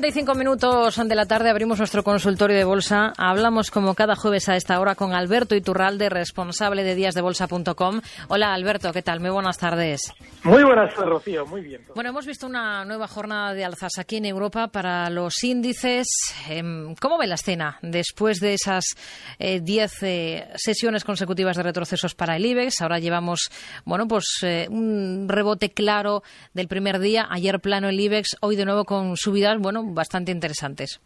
35 minutos de la tarde abrimos nuestro consultorio de bolsa. Hablamos como cada jueves a esta hora con Alberto Iturralde, responsable de díasdebolsa.com. Hola Alberto, ¿qué tal? Muy buenas tardes. Muy buenas, Rocío, muy bien. Bueno, hemos visto una nueva jornada de alzas aquí en Europa para los índices. Em, ¿Cómo ve la escena después de esas 10 eh, eh, sesiones consecutivas de retrocesos para el IBEX? Ahora llevamos, bueno, pues eh, un rebote claro del primer día. Ayer plano el IBEX, hoy de nuevo con subidas bueno, bastante interesantes.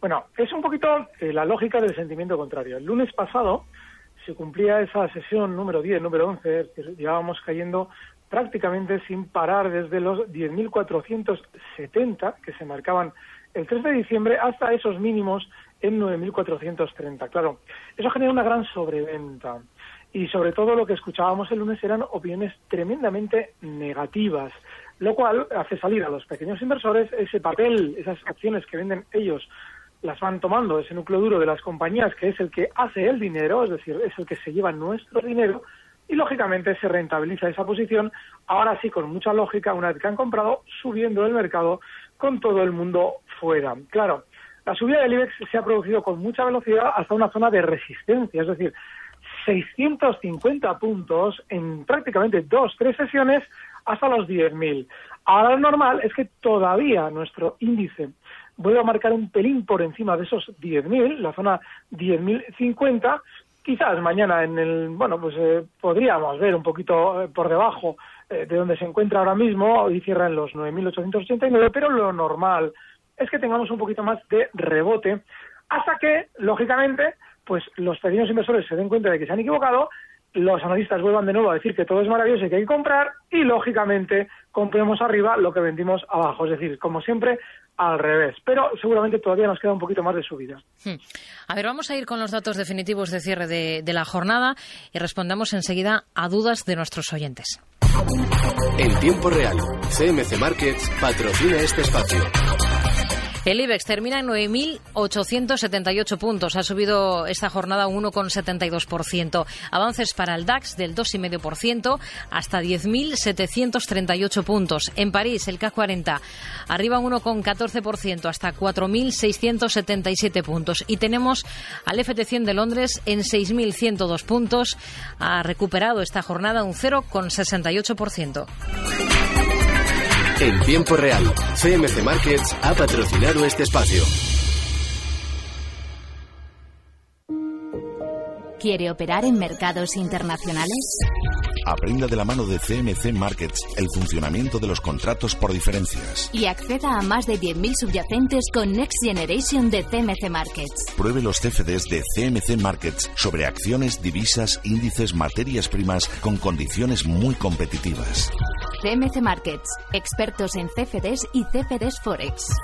Bueno, es un poquito eh, la lógica del sentimiento contrario. El lunes pasado se cumplía esa sesión número 10, número 11, que llevábamos cayendo prácticamente sin parar desde los 10.470 que se marcaban el 3 de diciembre hasta esos mínimos en 9.430. Claro, eso genera una gran sobreventa. Y sobre todo lo que escuchábamos el lunes eran opiniones tremendamente negativas lo cual hace salir a los pequeños inversores ese papel, esas acciones que venden ellos, las van tomando ese núcleo duro de las compañías, que es el que hace el dinero, es decir, es el que se lleva nuestro dinero, y lógicamente se rentabiliza esa posición, ahora sí con mucha lógica, una vez que han comprado, subiendo el mercado con todo el mundo fuera. Claro, la subida del IBEX se ha producido con mucha velocidad hasta una zona de resistencia, es decir, 650 puntos en prácticamente dos, tres sesiones hasta los 10.000. Ahora lo normal es que todavía nuestro índice vuelva a marcar un pelín por encima de esos 10.000, la zona 10.050. Quizás mañana en el, bueno, pues eh, podríamos ver un poquito eh, por debajo eh, de donde se encuentra ahora mismo y cierra en los 9.889, pero lo normal es que tengamos un poquito más de rebote hasta que, lógicamente, pues los pequeños inversores se den cuenta de que se han equivocado los analistas vuelvan de nuevo a decir que todo es maravilloso y que hay que comprar y lógicamente compremos arriba lo que vendimos abajo, es decir, como siempre al revés, pero seguramente todavía nos queda un poquito más de subida. Hmm. A ver, vamos a ir con los datos definitivos de cierre de, de la jornada y respondamos enseguida a dudas de nuestros oyentes. En tiempo real, CMC Markets patrocina este espacio. El IBEX termina en 9.878 puntos. Ha subido esta jornada un 1,72%. Avances para el DAX del 2,5% hasta 10.738 puntos. En París, el CAC 40 arriba un 1,14% hasta 4.677 puntos. Y tenemos al FT100 de Londres en 6.102 puntos. Ha recuperado esta jornada un 0,68%. En tiempo real, CMC Markets ha patrocinado este espacio. ¿Quiere operar en mercados internacionales? Aprenda de la mano de CMC Markets el funcionamiento de los contratos por diferencias. Y acceda a más de 10.000 subyacentes con Next Generation de CMC Markets. Pruebe los CFDs de CMC Markets sobre acciones, divisas, índices, materias primas con condiciones muy competitivas. CMC Markets, expertos en CFDs y CFDs Forex.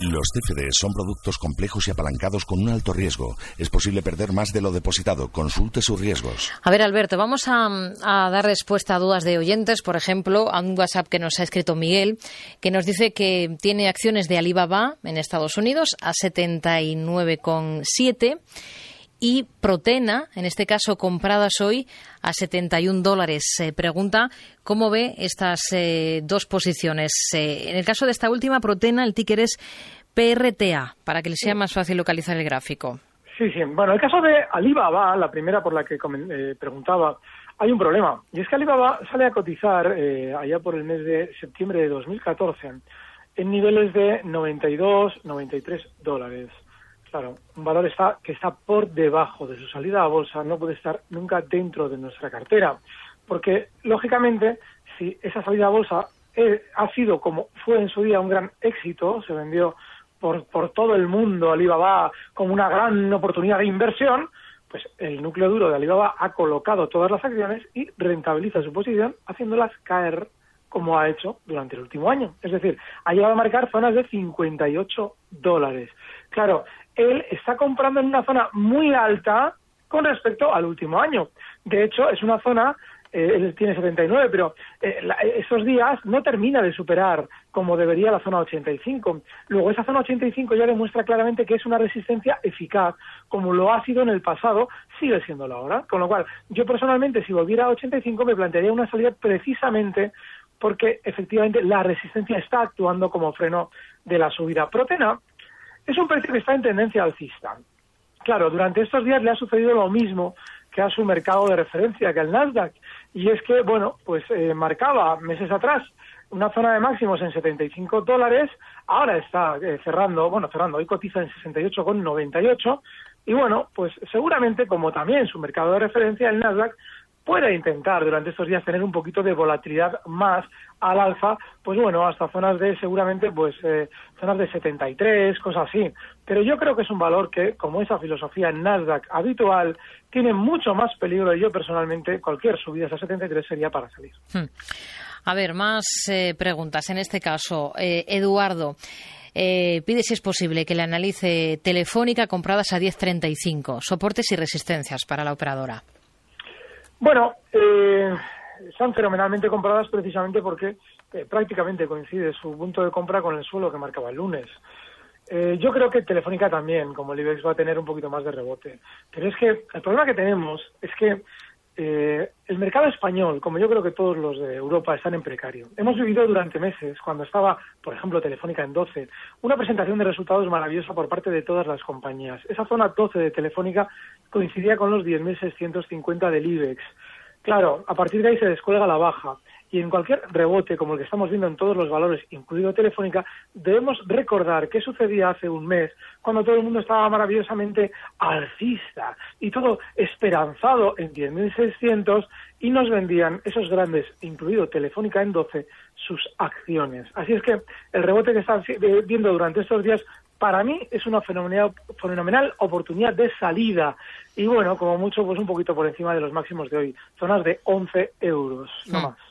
Los CFDs son productos complejos y apalancados con un alto riesgo. Es posible perder más de lo depositado. Consulte sus riesgos. A ver, Alberto, vamos a, a, dar respuesta a dudas de oyentes. Por ejemplo, a un WhatsApp que nos ha escrito Miguel, que nos dice que tiene acciones de Alibaba en Estados Unidos a 79,7 y Protena, en este caso compradas hoy a 71 dólares. Se pregunta cómo ve estas eh, dos posiciones. Eh, en el caso de esta última, Protena, el ticker es PRTA, para que le sea más fácil localizar el gráfico. Sí, sí. Bueno, el caso de Alibaba, la primera por la que eh, preguntaba, hay un problema. Y es que Alibaba sale a cotizar eh, allá por el mes de septiembre de 2014 en niveles de 92, 93 dólares. Claro, un valor está, que está por debajo de su salida a bolsa, no puede estar nunca dentro de nuestra cartera. Porque, lógicamente, si esa salida a bolsa eh, ha sido como fue en su día un gran éxito, se vendió por, por todo el mundo Alibaba como una gran oportunidad de inversión, pues el núcleo duro de Alibaba ha colocado todas las acciones y rentabiliza su posición haciéndolas caer como ha hecho durante el último año. Es decir, ha llegado a marcar zonas de 58 dólares. Claro, él está comprando en una zona muy alta con respecto al último año. De hecho, es una zona eh, él tiene 79, pero eh, esos días no termina de superar como debería la zona 85. Luego, esa zona 85 ya demuestra claramente que es una resistencia eficaz, como lo ha sido en el pasado, sigue siendo la ahora. Con lo cual, yo personalmente, si volviera a 85, me plantearía una salida precisamente porque efectivamente la resistencia está actuando como freno de la subida. Protena es un precio que está en tendencia alcista. Claro, durante estos días le ha sucedido lo mismo que a su mercado de referencia, que el Nasdaq. Y es que, bueno, pues eh, marcaba meses atrás una zona de máximos en 75 dólares, ahora está eh, cerrando, bueno, cerrando, hoy cotiza en 68,98 y bueno, pues seguramente como también su mercado de referencia, el Nasdaq, puede intentar durante estos días tener un poquito de volatilidad más al alza, pues bueno, hasta zonas de seguramente pues eh, zonas de 73, cosas así. Pero yo creo que es un valor que, como esa filosofía Nasdaq habitual, tiene mucho más peligro y yo personalmente cualquier subida a 73 sería para salir. Hmm. A ver, más eh, preguntas. En este caso, eh, Eduardo. pide si es posible que le analice Telefónica compradas a 10.35, soportes y resistencias para la operadora. Bueno, eh, están fenomenalmente compradas precisamente porque eh, prácticamente coincide su punto de compra con el suelo que marcaba el lunes. Eh, yo creo que Telefónica también, como el va a tener un poquito más de rebote. Pero es que el problema que tenemos es que eh, el mercado español, como yo creo que todos los de Europa, están en precario. Hemos vivido durante meses, cuando estaba, por ejemplo, Telefónica en 12, una presentación de resultados maravillosa por parte de todas las compañías. Esa zona 12 de Telefónica coincidía con los 10.650 del IBEX. Claro, a partir de ahí se descuelga la baja. Y en cualquier rebote, como el que estamos viendo en todos los valores, incluido Telefónica, debemos recordar qué sucedía hace un mes, cuando todo el mundo estaba maravillosamente alcista y todo esperanzado en 10.600 y nos vendían esos grandes, incluido Telefónica en 12, sus acciones. Así es que el rebote que están viendo durante estos días para mí es una fenomenal, fenomenal oportunidad de salida. Y bueno, como mucho, pues un poquito por encima de los máximos de hoy. Zonas de 11 euros, no hmm. más.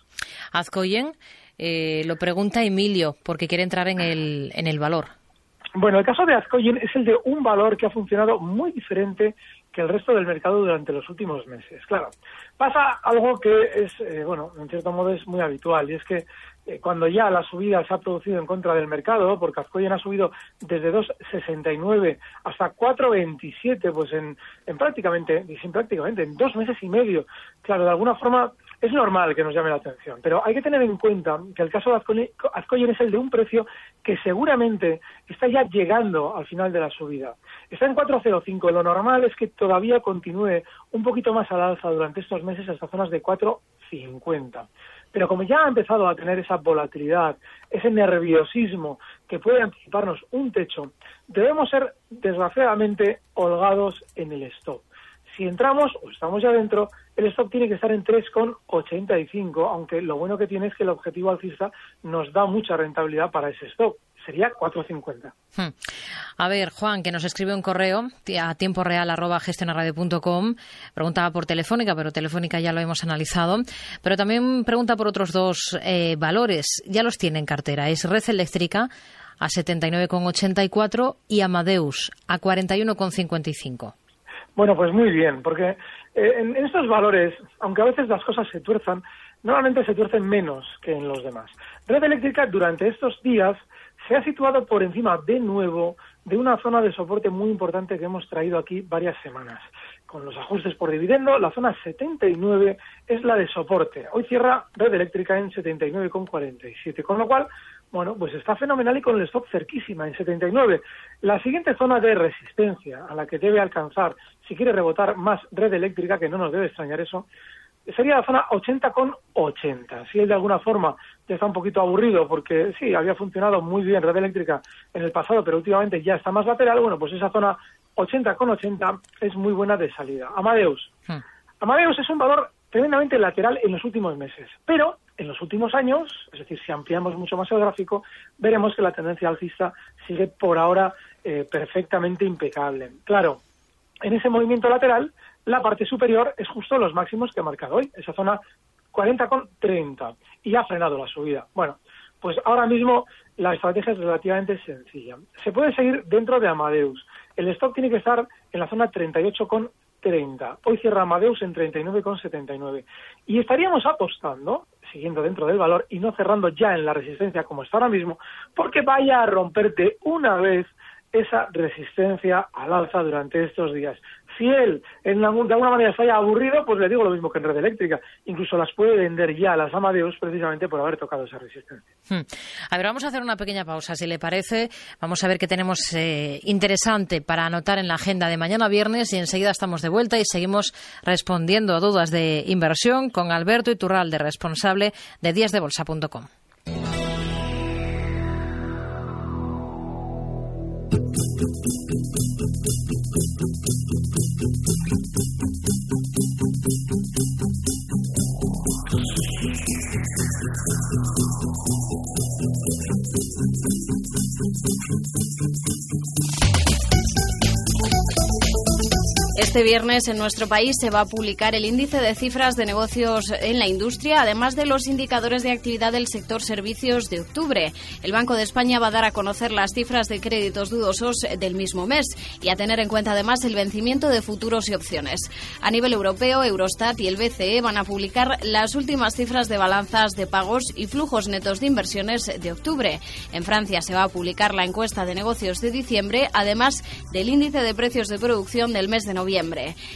Azcoyen, eh, lo pregunta Emilio, porque quiere entrar en el, en el valor. Bueno, el caso de Azcoyen es el de un valor que ha funcionado muy diferente que el resto del mercado durante los últimos meses. Claro, pasa algo que es, eh, bueno, en cierto modo es muy habitual, y es que eh, cuando ya la subida se ha producido en contra del mercado, porque Azcoyen ha subido desde 2,69 hasta 4,27, pues en, en prácticamente, sin prácticamente, en dos meses y medio. Claro, de alguna forma es normal que nos llame la atención, pero hay que tener en cuenta que el caso de Azcoyen es el de un precio que seguramente está ya llegando al final de la subida. Está en 4,05. Lo normal es que todavía continúe un poquito más al alza durante estos meses hasta zonas de 4,50. Pero como ya ha empezado a tener esa volatilidad, ese nerviosismo que puede anticiparnos un techo, debemos ser desgraciadamente holgados en el stop. Si entramos o estamos ya dentro, el stop tiene que estar en 3,85, aunque lo bueno que tiene es que el objetivo alcista nos da mucha rentabilidad para ese stop. Sería 4,50. Hmm. A ver, Juan, que nos escribe un correo a tiempo real gestionarradio.com. Preguntaba por Telefónica, pero Telefónica ya lo hemos analizado. Pero también pregunta por otros dos eh, valores. Ya los tiene en cartera. Es Red Eléctrica a 79,84 y Amadeus a 41,55. Bueno, pues muy bien, porque eh, en, estos valores, aunque a veces las cosas se tuerzan, normalmente se tuercen menos que en los demás. Red Eléctrica durante estos días se ha situado por encima de nuevo de una zona de soporte muy importante que hemos traído aquí varias semanas. Con los ajustes por dividendo, la zona 79 es la de soporte. Hoy cierra Red Eléctrica en 79,47, con lo cual bueno, pues está fenomenal y con el stop cerquísima, en 79. La siguiente zona de resistencia a la que debe alcanzar, si quiere rebotar más red eléctrica, que no nos debe extrañar eso, sería la zona 80 con 80. Si él de alguna forma ya está un poquito aburrido porque sí, había funcionado muy bien red eléctrica en el pasado, pero últimamente ya está más lateral, bueno, pues esa zona 80 con 80 es muy buena de salida. Amadeus. Hmm. Amadeus es un valor tremendamente lateral en los últimos meses, pero en los últimos años, es decir, si ampliamos mucho más el gráfico, veremos que la tendencia alcista sigue por ahora eh, perfectamente impecable. Claro, en ese movimiento lateral, la parte superior es justo los máximos que ha marcado hoy, esa zona 40 con 30, y ha frenado la subida. Bueno, pues ahora mismo la estrategia es relativamente sencilla. Se puede seguir dentro de Amadeus. El stock tiene que estar en la zona 38 con 30. Hoy cierra Amadeus en 39,79. Y estaríamos apostando, siguiendo dentro del valor y no cerrando ya en la resistencia como está ahora mismo, porque vaya a romperte una vez esa resistencia al alza durante estos días. Si él en de alguna manera está ya aburrido, pues le digo lo mismo que en red eléctrica. Incluso las puede vender ya las Amadeus precisamente por haber tocado esa resistencia. Hmm. A ver, vamos a hacer una pequeña pausa, si le parece. Vamos a ver qué tenemos eh, interesante para anotar en la agenda de mañana viernes y enseguida estamos de vuelta y seguimos respondiendo a dudas de inversión con Alberto Iturralde, responsable de díasdebolsa.com. Thank you. Este viernes en nuestro país se va a publicar el índice de cifras de negocios en la industria, además de los indicadores de actividad del sector servicios de octubre. El Banco de España va a dar a conocer las cifras de créditos dudosos del mismo mes y a tener en cuenta además el vencimiento de futuros y opciones. A nivel europeo, Eurostat y el BCE van a publicar las últimas cifras de balanzas de pagos y flujos netos de inversiones de octubre. En Francia se va a publicar la encuesta de negocios de diciembre, además del índice de precios de producción del mes de noviembre.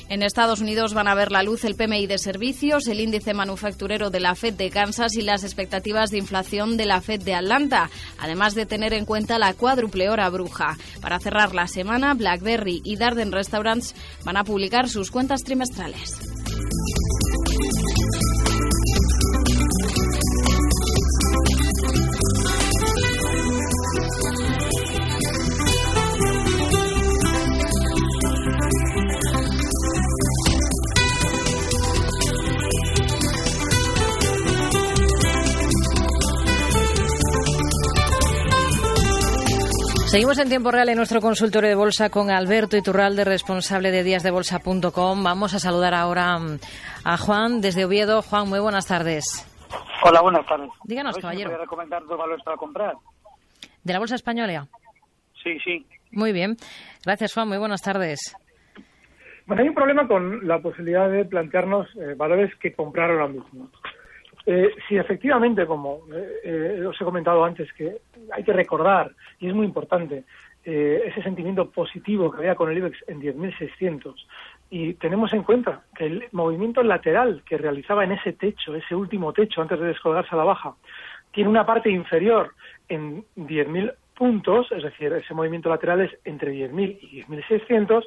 En Estados Unidos van a ver la luz el PMI de servicios, el índice manufacturero de la Fed de Kansas y las expectativas de inflación de la Fed de Atlanta, además de tener en cuenta la cuádruple hora bruja. Para cerrar la semana, BlackBerry y Darden Restaurants van a publicar sus cuentas trimestrales. Seguimos en tiempo real en nuestro consultorio de bolsa con Alberto Iturralde, responsable de díasdebolsa.com. Vamos a saludar ahora mm, a Juan desde Oviedo. Juan, muy buenas tardes. Hola, buenas tardes. Díganos, caballero. ¿Me recomendar dos valores para comprar? ¿De la bolsa española? Sí, sí. Muy bien. Gracias, Juan. Muy buenas tardes. Bueno, hay un problema con la posibilidad de plantearnos eh, valores que comprar ahora mismo. Eh, si efectivamente, como eh, eh, os he comentado antes, que hay que recordar, y es muy importante, eh, ese sentimiento positivo que había con el IBEX en 10.600, y tenemos en cuenta que el movimiento lateral que realizaba en ese techo, ese último techo antes de descolgarse a la baja, tiene una parte inferior en 10.000 puntos, es decir, ese movimiento lateral es entre 10.000 y 10.600,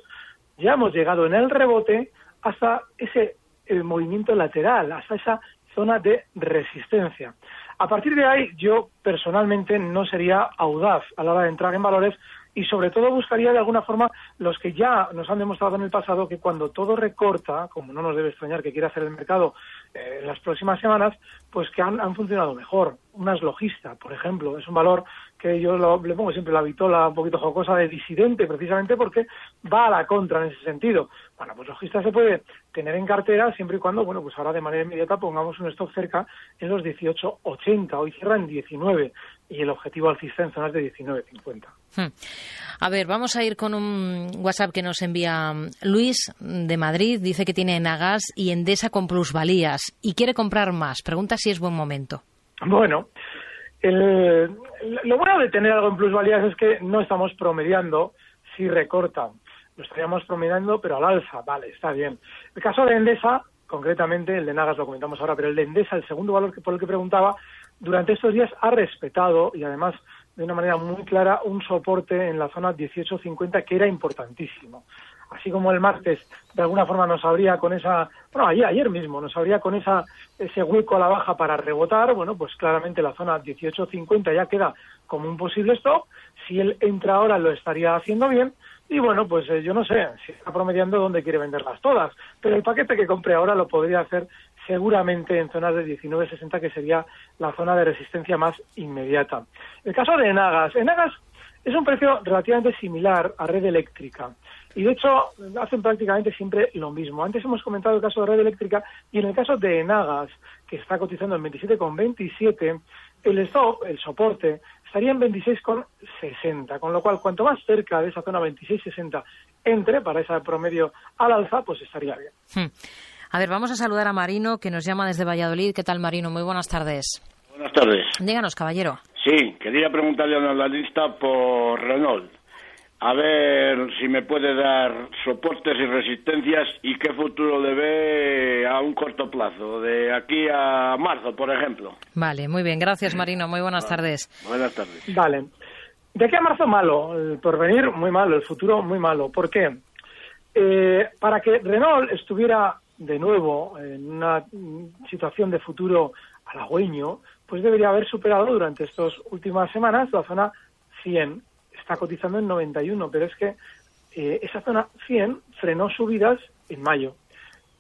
ya hemos llegado en el rebote hasta ese movimiento lateral, hasta esa zona de resistencia. A partir de ahí, yo personalmente no sería audaz a la hora de entrar en valores y sobre todo buscaría de alguna forma los que ya nos han demostrado en el pasado que cuando todo recorta, como no nos debe extrañar que quiera hacer el mercado eh, en las próximas semanas, pues que han, funcionado mejor. Unas logista, por ejemplo, es un valor que yo le pongo siempre la vitola un poquito jocosa de disidente, precisamente porque va a la contra en ese sentido. Bueno, pues logista se puede tener en cartera siempre y cuando, bueno, pues ahora de manera inmediata pongamos un stock cerca en los 18.80. Hoy cierra en 19 y el objetivo alcista en zonas de 19.50. Hmm. A ver, vamos a ir con un WhatsApp que nos envía Luis de Madrid. Dice que tiene Nagas y Endesa con plusvalías y quiere comprar más. Pregunta si es buen momento. Bueno, lo bueno de tener algo en plusvalías es que no estamos promediando si recortan. Lo estaríamos promediando, pero al alza. Vale, está bien. El caso de Endesa concretamente el de Nagas lo comentamos ahora, pero el de Endesa, el segundo valor que, por el que preguntaba, durante estos días ha respetado y además de una manera muy clara un soporte en la zona 18.50 que era importantísimo. Así como el martes de alguna forma nos abría con esa, bueno, ayer, ayer mismo nos abría con esa ese hueco a la baja para rebotar, bueno, pues claramente la zona 18.50 ya queda como un posible stop. Si él entra ahora lo estaría haciendo bien y bueno, pues eh, yo no sé si está promediando dónde quiere venderlas todas, pero el paquete que compre ahora lo podría hacer seguramente en zonas de 19.60, que sería la zona de resistencia más inmediata. El caso de Enagas. Enagas es un precio relativamente similar a red eléctrica. Y de hecho hacen prácticamente siempre lo mismo. Antes hemos comentado el caso de red eléctrica y en el caso de Enagas, que está cotizando en 27,27, el stop, el soporte, estaría en 26,60. Con lo cual, cuanto más cerca de esa zona 26,60 entre para ese promedio al alza, pues estaría bien. Hmm. A ver, vamos a saludar a Marino, que nos llama desde Valladolid. ¿Qué tal, Marino? Muy buenas tardes. Buenas tardes. Díganos, caballero. Sí, quería preguntarle a la lista por Renault. A ver si me puede dar soportes y resistencias y qué futuro le ve a un corto plazo, de aquí a marzo, por ejemplo. Vale, muy bien. Gracias, Marino. Muy buenas tardes. Buenas tardes. Vale. De aquí a marzo malo, el porvenir muy malo, el futuro muy malo. ¿Por qué? Eh, para que Renault estuviera de nuevo en una situación de futuro halagüeño, pues debería haber superado durante estas últimas semanas la zona 100. Está cotizando en 91, pero es que eh, esa zona 100 frenó subidas en mayo.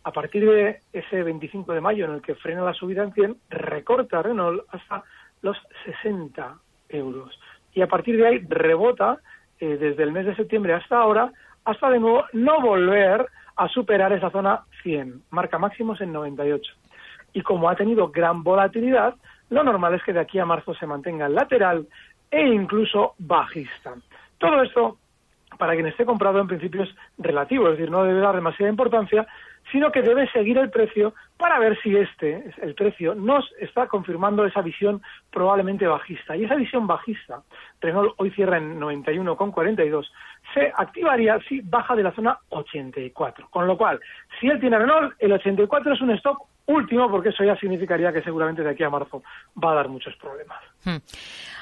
A partir de ese 25 de mayo en el que frena la subida en 100, recorta Renault hasta los 60 euros. Y a partir de ahí rebota eh, desde el mes de septiembre hasta ahora, hasta de nuevo no volver a superar esa zona 100, marca máximos en 98. Y como ha tenido gran volatilidad, lo normal es que de aquí a marzo se mantenga lateral e incluso bajista. Todo esto, para quien esté comprado en principio es relativo, es decir, no debe dar demasiada importancia, sino que debe seguir el precio para ver si este, el precio, nos está confirmando esa visión probablemente bajista. Y esa visión bajista, Renault hoy cierra en 91,42, se activaría si baja de la zona 84. Con lo cual, si él tiene Renault, el 84 es un stop último, porque eso ya significaría que seguramente de aquí a marzo va a dar muchos problemas. Hmm.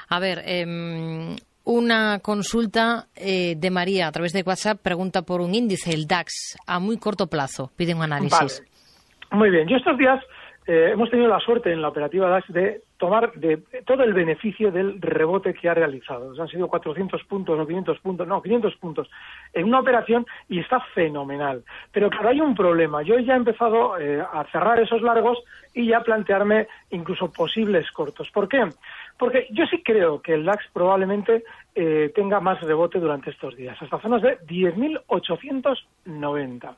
A ver, eh, una consulta eh, de María a través de WhatsApp pregunta por un índice, el DAX, a muy corto plazo. Pide un análisis. Muy bien. Yo estos días eh, hemos tenido la suerte en la operativa DAX de tomar de todo el beneficio del rebote que ha realizado. han sido 400 puntos o 500 puntos, no, 500 puntos en una operación y está fenomenal. Pero claro, hay un problema. Yo ya he empezado eh, a cerrar esos largos y ya plantearme incluso posibles cortos. ¿Por qué? Porque yo sí creo que el DAX probablemente eh, tenga más rebote durante estos días, hasta zonas de 10.890.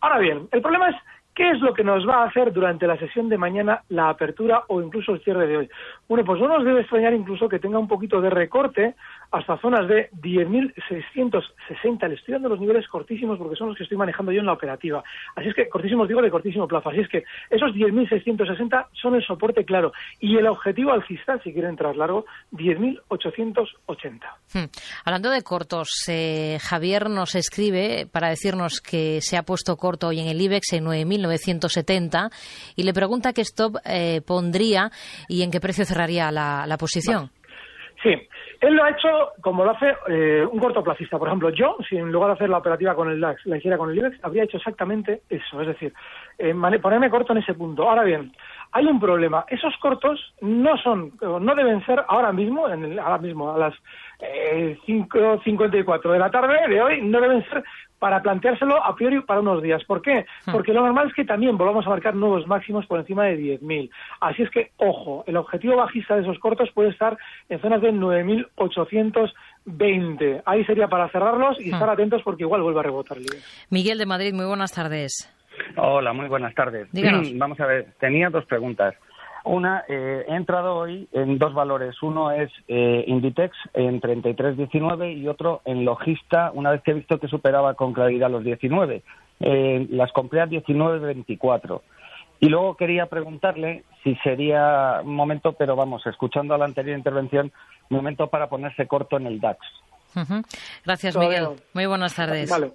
Ahora bien, el problema es ¿Qué es lo que nos va a hacer durante la sesión de mañana la apertura o incluso el cierre de hoy? Bueno, pues no nos debe extrañar incluso que tenga un poquito de recorte hasta zonas de 10.660. Le estoy dando los niveles cortísimos porque son los que estoy manejando yo en la operativa. Así es que, cortísimos digo de cortísimo plazo. Así es que esos 10.660 son el soporte claro. Y el objetivo alcista, si quieren entrar largo, 10.880. Hmm. Hablando de cortos, eh, Javier nos escribe para decirnos que se ha puesto corto hoy en el IBEX en 9.970 y le pregunta qué stop eh, pondría y en qué precio cerraría la, posición. Sí, él lo ha hecho como lo hace eh, un cortoplacista. Por ejemplo, yo, si en lugar de hacer la operativa con el DAX, la hiciera con el IBEX, habría hecho exactamente eso. Es decir, eh, ponerme corto en ese punto. Ahora bien, hay un problema. Esos cortos no son, no deben ser ahora mismo, en ahora mismo a las eh, 5.54 de la tarde de hoy, no deben ser para planteárselo a priori para unos días. ¿Por qué? Hmm. Porque lo normal es que también volvamos a marcar nuevos máximos por encima de 10.000. Así es que, ojo, el objetivo bajista de esos cortos puede estar en zonas de 9.820. Ahí sería para cerrarlos y hmm. estar atentos porque igual vuelve a rebotar. Miguel de Madrid, muy buenas tardes. Hola, muy buenas tardes. Vamos a ver, tenía dos preguntas. Una, eh, he entrado hoy en dos valores. Uno es eh, Inditex en 33.19 y otro en Logista, una vez que he visto que superaba con claridad los 19. Eh, las compré a 19.24. Y luego quería preguntarle si sería un momento, pero vamos, escuchando a la anterior intervención, momento para ponerse corto en el DAX. Gracias, Miguel. Muy buenas tardes. Vale.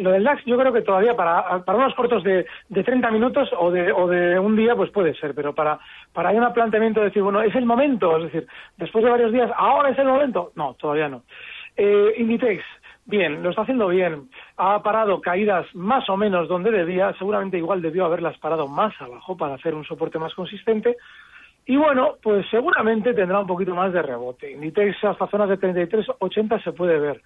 Lo del DAX yo creo que todavía para, para unos cortos de, de 30 minutos o de, o de un día pues puede ser, pero para, para un planteamiento de decir, bueno, es el momento, es decir, después de varios días, ahora es el momento, no, todavía no. Eh, Inditex, bien, lo está haciendo bien, ha parado caídas más o menos donde debía, seguramente igual debió haberlas parado más abajo para hacer un soporte más consistente, y bueno, pues seguramente tendrá un poquito más de rebote. Inditex hasta zonas de 33,80 se puede ver.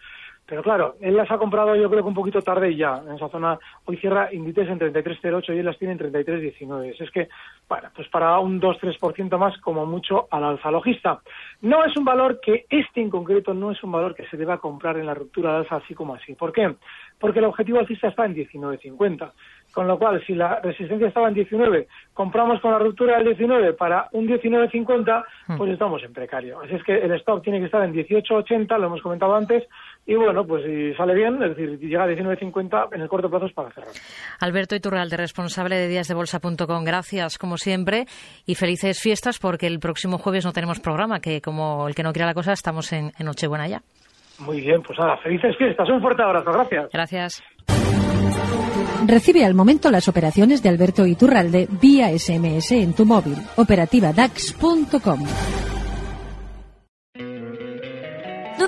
Pero claro, él las ha comprado yo creo que un poquito tarde ya. En esa zona hoy cierra Inditex en 33,08 y él las tiene en 33,19. Es que, bueno, pues para un 2-3% más como mucho al alza logista. No es un valor que este en concreto no es un valor que se deba comprar en la ruptura de alza así como así. ¿Por qué? Porque el objetivo alcista está en 19,50. Con lo cual, si la resistencia estaba en 19, compramos con la ruptura del 19 para un 19,50, hmm. pues estamos en precario. Así es que el stop tiene que estar en 18,80, lo hemos comentado antes, y bueno, pues si sale bien, es decir, llega a 19,50 en el corto plazo es para cerrar. Alberto Iturralde, responsable de díasdebolsa.com, gracias como siempre y felices fiestas porque el próximo jueves no tenemos programa, que como el que no quiera la cosa estamos en, en Nochebuena ya. Muy bien, pues nada, felices fiestas, un fuerte abrazo, gracias. Gracias. Recibe al momento las operaciones de Alberto Iturralde vía SMS en tu móvil. Operativa DAX.com.